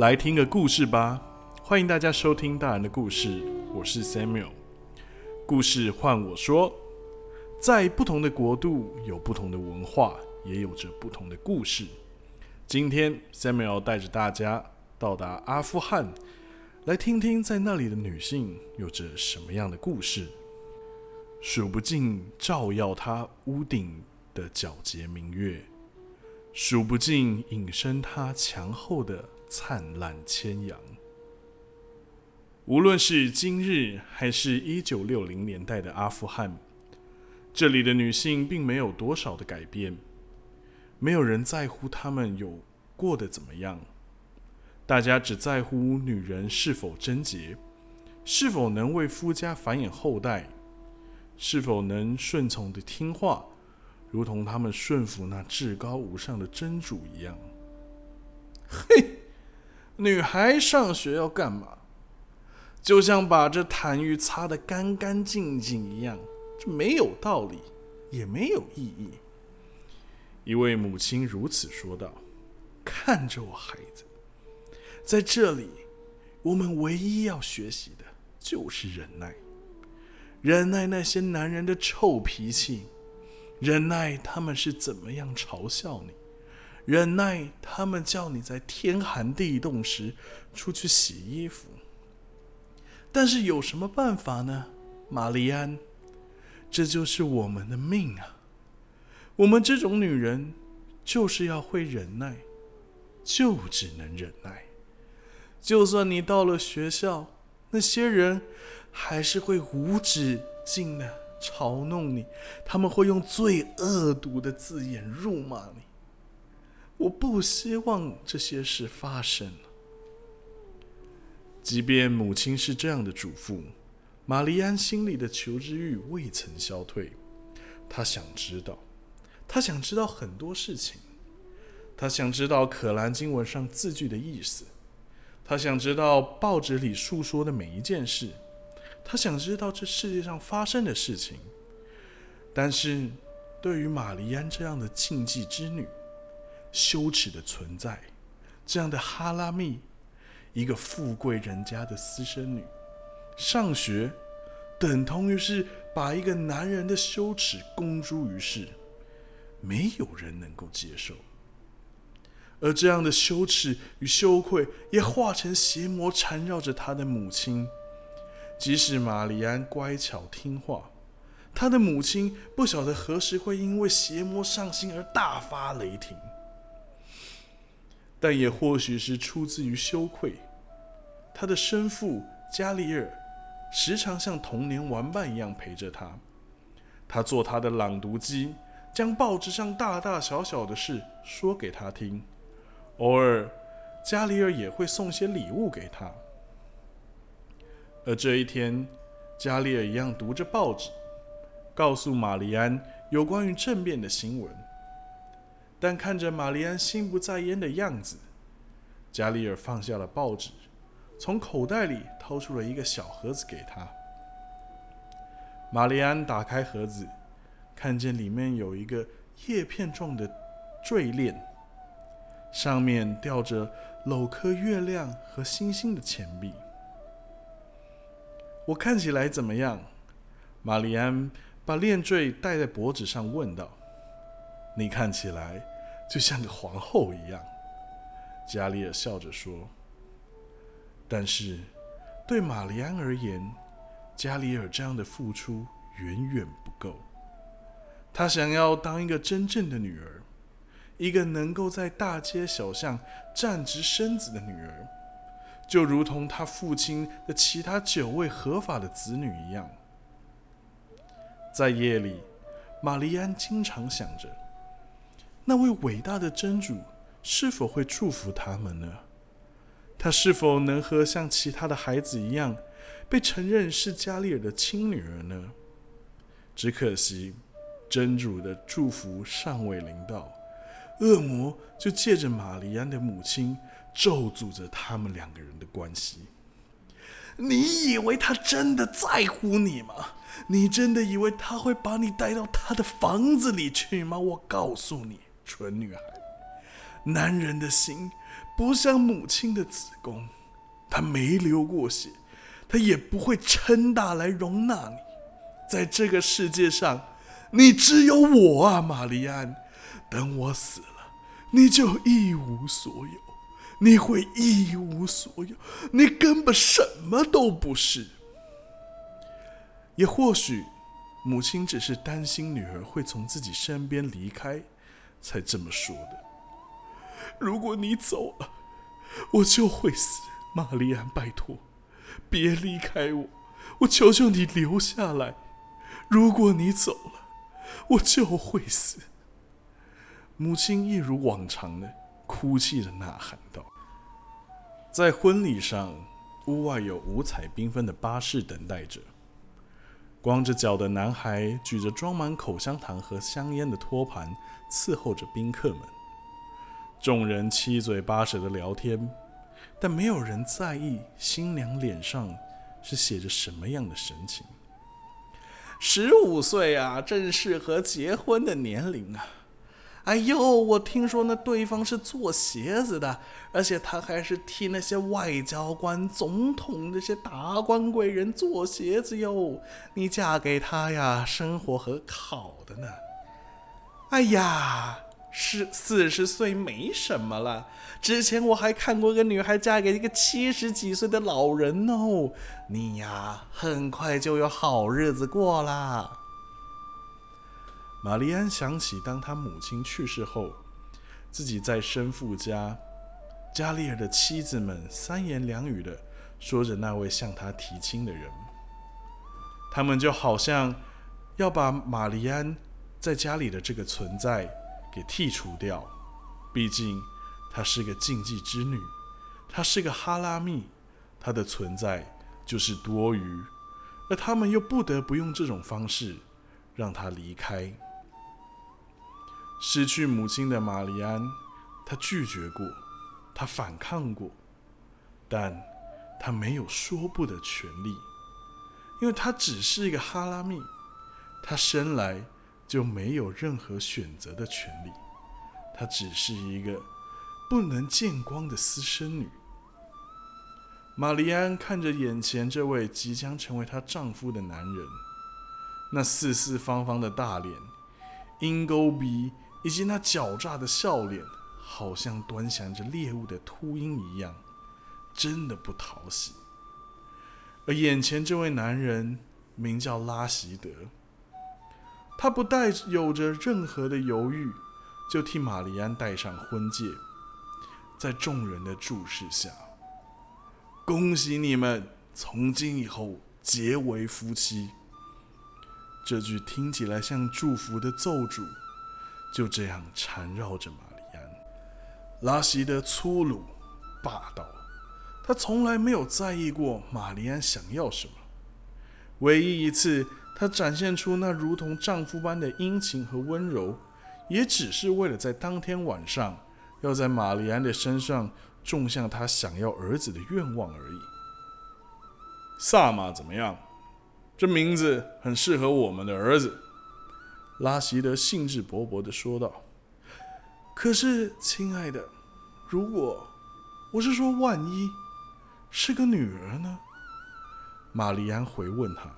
来听个故事吧！欢迎大家收听大人的故事，我是 Samuel。故事换我说，在不同的国度有不同的文化，也有着不同的故事。今天 Samuel 带着大家到达阿富汗，来听听在那里的女性有着什么样的故事。数不尽照耀她屋顶的皎洁明月。数不尽隐身她墙后的灿烂千阳。无论是今日还是一九六零年代的阿富汗，这里的女性并没有多少的改变，没有人在乎她们有过得怎么样，大家只在乎女人是否贞洁，是否能为夫家繁衍后代，是否能顺从的听话。如同他们顺服那至高无上的真主一样。嘿，女孩上学要干嘛？就像把这痰盂擦得干干净净一样，这没有道理，也没有意义。一位母亲如此说道：“看着我孩子，在这里，我们唯一要学习的就是忍耐，忍耐那些男人的臭脾气。”忍耐他们是怎么样嘲笑你，忍耐他们叫你在天寒地冻时出去洗衣服。但是有什么办法呢，玛丽安？这就是我们的命啊！我们这种女人就是要会忍耐，就只能忍耐。就算你到了学校，那些人还是会无止境的。嘲弄你，他们会用最恶毒的字眼辱骂你。我不希望这些事发生。即便母亲是这样的嘱咐，玛丽安心里的求知欲未曾消退。她想知道，她想知道很多事情。她想知道可兰经文上字句的意思，她想知道报纸里述说的每一件事。她想知道这世界上发生的事情，但是对于玛丽安这样的禁忌之女、羞耻的存在，这样的哈拉密，一个富贵人家的私生女，上学等同于是把一个男人的羞耻公诸于世，没有人能够接受。而这样的羞耻与羞愧，也化成邪魔缠绕着他的母亲。即使玛丽安乖巧听话，她的母亲不晓得何时会因为邪魔上心而大发雷霆。但也或许是出自于羞愧，他的生父加里尔时常像童年玩伴一样陪着他。他做他的朗读机，将报纸上大大小小的事说给他听。偶尔，加里尔也会送些礼物给他。而这一天，加里尔一样读着报纸，告诉玛丽安有关于政变的新闻。但看着玛丽安心不在焉的样子，加里尔放下了报纸，从口袋里掏出了一个小盒子给她。玛丽安打开盒子，看见里面有一个叶片状的坠链，上面吊着镂刻月亮和星星的钱币。我看起来怎么样？玛丽安把链坠戴在脖子上，问道：“你看起来就像个皇后一样。”加里尔笑着说：“但是，对玛丽安而言，加里尔这样的付出远远不够。她想要当一个真正的女儿，一个能够在大街小巷站直身子的女儿。”就如同他父亲的其他九位合法的子女一样，在夜里，玛丽安经常想着，那位伟大的真主是否会祝福他们呢？他是否能和像其他的孩子一样，被承认是加利尔的亲女儿呢？只可惜，真主的祝福尚未临到，恶魔就借着玛丽安的母亲。咒诅着他们两个人的关系。你以为他真的在乎你吗？你真的以为他会把你带到他的房子里去吗？我告诉你，蠢女孩，男人的心不像母亲的子宫，他没流过血，他也不会撑大来容纳你。在这个世界上，你只有我啊，玛丽安。等我死了，你就一无所有，你会一无所有，你根本什么都不是。也或许，母亲只是担心女儿会从自己身边离开，才这么说的。如果你走了，我就会死。玛丽安，拜托，别离开我，我求求你留下来。如果你走了，我就会死。母亲一如往常的哭泣着呐喊道：“在婚礼上，屋外有五彩缤纷的巴士等待着。光着脚的男孩举着装满口香糖和香烟的托盘，伺候着宾客们。众人七嘴八舌的聊天，但没有人在意新娘脸上是写着什么样的神情。”十五岁啊，正适合结婚的年龄啊！哎呦，我听说那对方是做鞋子的，而且他还是替那些外交官、总统这些达官贵人做鞋子哟。你嫁给他呀，生活很好的呢。哎呀！是四十岁没什么了。之前我还看过个女孩嫁给一个七十几岁的老人哦。你呀，很快就有好日子过啦。玛丽安想起，当她母亲去世后，自己在生父家，加利尔的妻子们三言两语的说着那位向她提亲的人，他们就好像要把玛丽安在家里的这个存在。给剔除掉，毕竟她是个禁忌之女，她是个哈拉密，她的存在就是多余，而他们又不得不用这种方式让她离开。失去母亲的玛丽安，她拒绝过，她反抗过，但她没有说不的权利，因为她只是一个哈拉密，她生来。就没有任何选择的权利，她只是一个不能见光的私生女。玛丽安看着眼前这位即将成为她丈夫的男人，那四四方方的大脸、鹰钩鼻以及那狡诈的笑脸，好像端详着猎物的秃鹰一样，真的不讨喜。而眼前这位男人名叫拉希德。他不带有着任何的犹豫，就替玛丽安戴上婚戒，在众人的注视下，恭喜你们从今以后结为夫妻。这句听起来像祝福的奏主，就这样缠绕着玛丽安。拉希德粗鲁霸道，他从来没有在意过玛丽安想要什么，唯一一次。她展现出那如同丈夫般的殷勤和温柔，也只是为了在当天晚上要在玛丽安的身上种下她想要儿子的愿望而已。萨玛怎么样？这名字很适合我们的儿子。拉希德兴致勃勃地说道。可是，亲爱的，如果我是说，万一是个女儿呢？玛丽安回问他。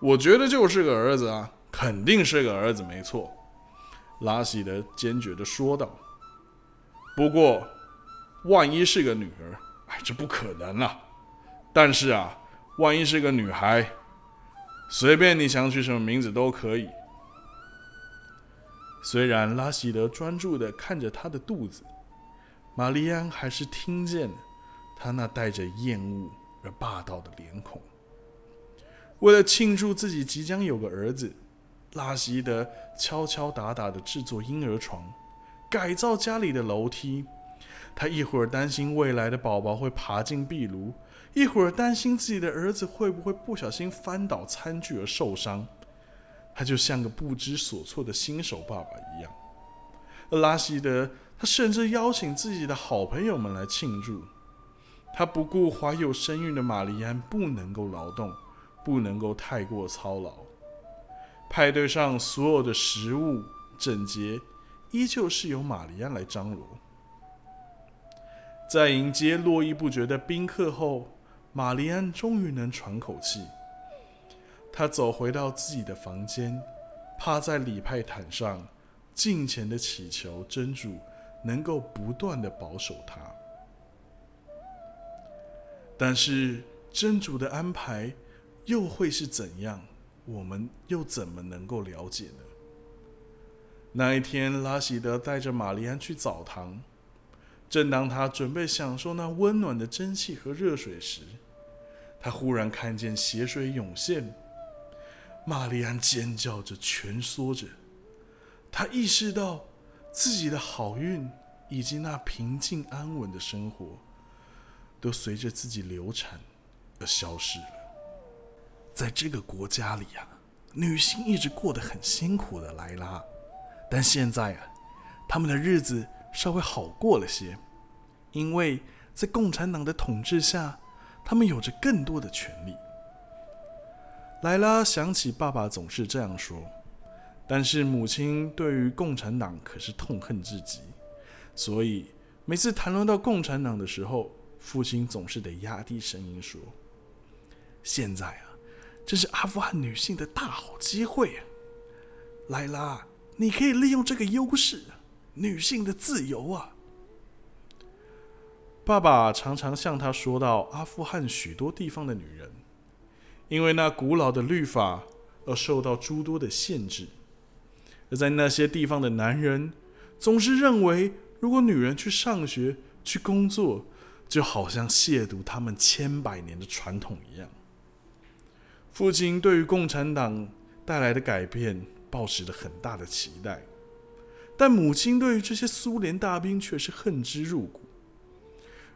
我觉得就是个儿子啊，肯定是个儿子，没错。”拉希德坚决的说道。“不过，万一是个女儿，哎，这不可能啊。但是啊，万一是个女孩，随便你想取什么名字都可以。”虽然拉希德专注的看着他的肚子，玛丽安还是听见了他那带着厌恶而霸道的脸孔。为了庆祝自己即将有个儿子，拉希德敲敲打打的制作婴儿床，改造家里的楼梯。他一会儿担心未来的宝宝会爬进壁炉，一会儿担心自己的儿子会不会不小心翻倒餐具而受伤。他就像个不知所措的新手爸爸一样。而拉希德，他甚至邀请自己的好朋友们来庆祝。他不顾怀有身孕的玛丽安不能够劳动。不能够太过操劳。派对上所有的食物整洁，依旧是由玛丽安来张罗。在迎接络绎不绝的宾客后，玛丽安终于能喘口气。他走回到自己的房间，趴在礼拜毯上，尽情的祈求真主能够不断的保守他。但是真主的安排又会是怎样？我们又怎么能够了解呢？那一天，拉希德带着玛丽安去澡堂。正当他准备享受那温暖的蒸汽和热水时，他忽然看见血水涌现。玛丽安尖叫着蜷缩着，她意识到自己的好运以及那平静安稳的生活，都随着自己流产而消失了。在这个国家里啊，女性一直过得很辛苦的。莱拉，但现在啊，他们的日子。稍微好过了些，因为在共产党的统治下，他们有着更多的权利。莱拉想起爸爸总是这样说，但是母亲对于共产党可是痛恨至极，所以每次谈论到共产党的时候，父亲总是得压低声音说：“现在啊，这是阿富汗女性的大好机会啊，莱拉，你可以利用这个优势。”女性的自由啊！爸爸常常向他说到阿富汗许多地方的女人，因为那古老的律法而受到诸多的限制；而在那些地方的男人，总是认为，如果女人去上学、去工作，就好像亵渎他们千百年的传统一样。父亲对于共产党带来的改变，抱持着很大的期待。但母亲对于这些苏联大兵却是恨之入骨，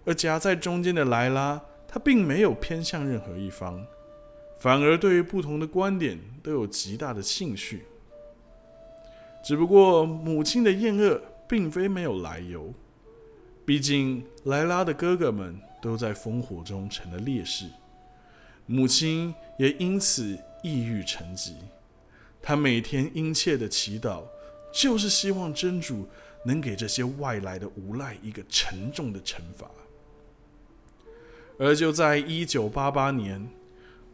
而夹在中间的莱拉，她并没有偏向任何一方，反而对于不同的观点都有极大的兴趣。只不过母亲的厌恶并非没有来由，毕竟莱拉的哥哥们都在烽火中成了烈士，母亲也因此抑郁成疾，她每天殷切的祈祷。就是希望真主能给这些外来的无赖一个沉重的惩罚。而就在一九八八年，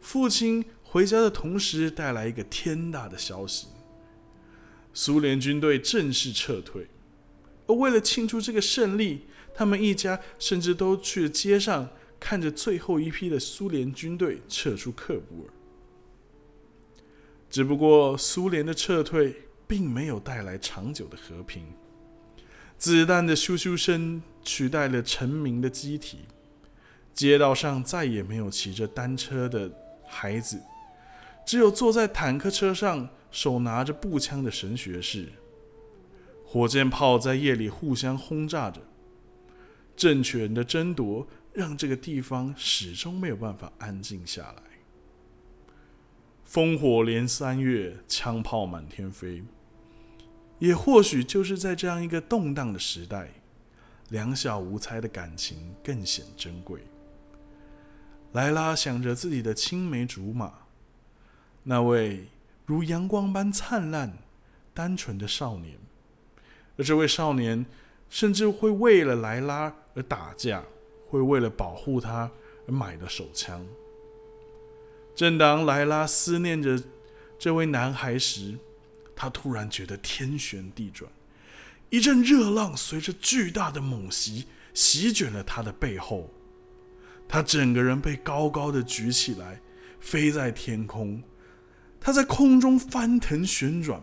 父亲回家的同时，带来一个天大的消息：苏联军队正式撤退。而为了庆祝这个胜利，他们一家甚至都去了街上，看着最后一批的苏联军队撤出克布尔。只不过，苏联的撤退。并没有带来长久的和平。子弹的咻咻声取代了成鸣的机体，街道上再也没有骑着单车的孩子，只有坐在坦克车上手拿着步枪的神学士。火箭炮在夜里互相轰炸着，政权的争夺让这个地方始终没有办法安静下来。烽火连三月，枪炮满天飞。也或许就是在这样一个动荡的时代，两小无猜的感情更显珍贵。莱拉想着自己的青梅竹马，那位如阳光般灿烂、单纯的少年，而这位少年甚至会为了莱拉而打架，会为了保护她而买了手枪。正当莱拉思念着这位男孩时，他突然觉得天旋地转，一阵热浪随着巨大的猛袭席卷了他的背后，他整个人被高高的举起来，飞在天空。他在空中翻腾旋转。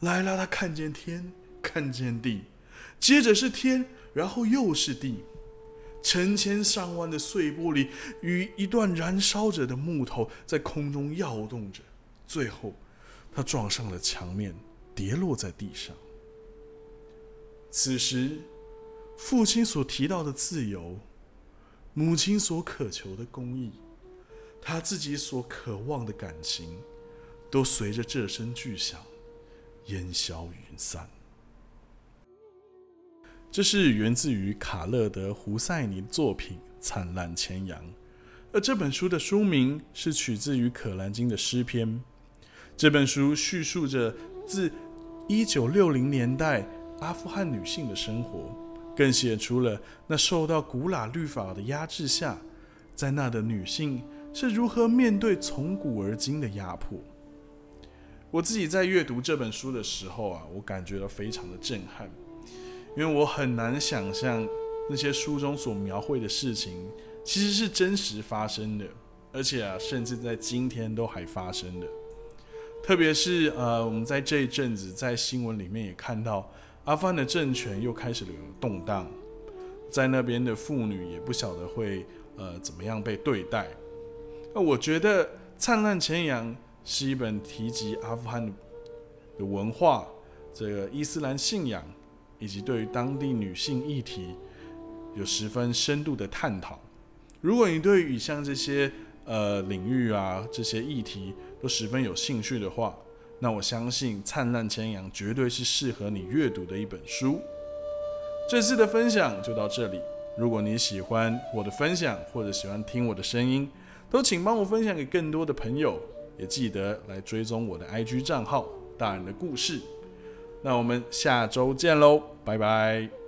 来了，他看见天，看见地，接着是天，然后又是地。成千上万的碎玻璃与一段燃烧着的木头在空中摇动着，最后。他撞上了墙面，跌落在地上。此时，父亲所提到的自由，母亲所渴求的公义，他自己所渴望的感情，都随着这声巨响烟消云散。这是源自于卡勒德·胡塞尼的作品《灿烂千阳》，而这本书的书名是取自于《可兰经》的诗篇。这本书叙述着自1960年代阿富汗女性的生活，更写出了那受到古老律法的压制下，在那的女性是如何面对从古而今的压迫。我自己在阅读这本书的时候啊，我感觉到非常的震撼，因为我很难想象那些书中所描绘的事情其实是真实发生的，而且啊，甚至在今天都还发生的。特别是呃，我们在这一阵子在新闻里面也看到。阿富汗的政权又开始了动荡，在那边的妇女也不晓得会呃怎么样被对待。那我觉得《灿烂前阳》是一本提及阿富汗的文化、这个伊斯兰信仰以及对于当地女性议题有十分深度的探讨。如果你对于以上这些呃领域啊这些议题都十分有兴趣的话，那我相信《灿烂千阳》绝对是适合你阅读的一本书。这次的分享就到这里。如果你喜欢我的分享，或者喜欢听我的声音，都请帮我分享给更多的朋友，也记得来追踪我的 IG 账号“大人的故事”。那我们下周见喽，拜拜。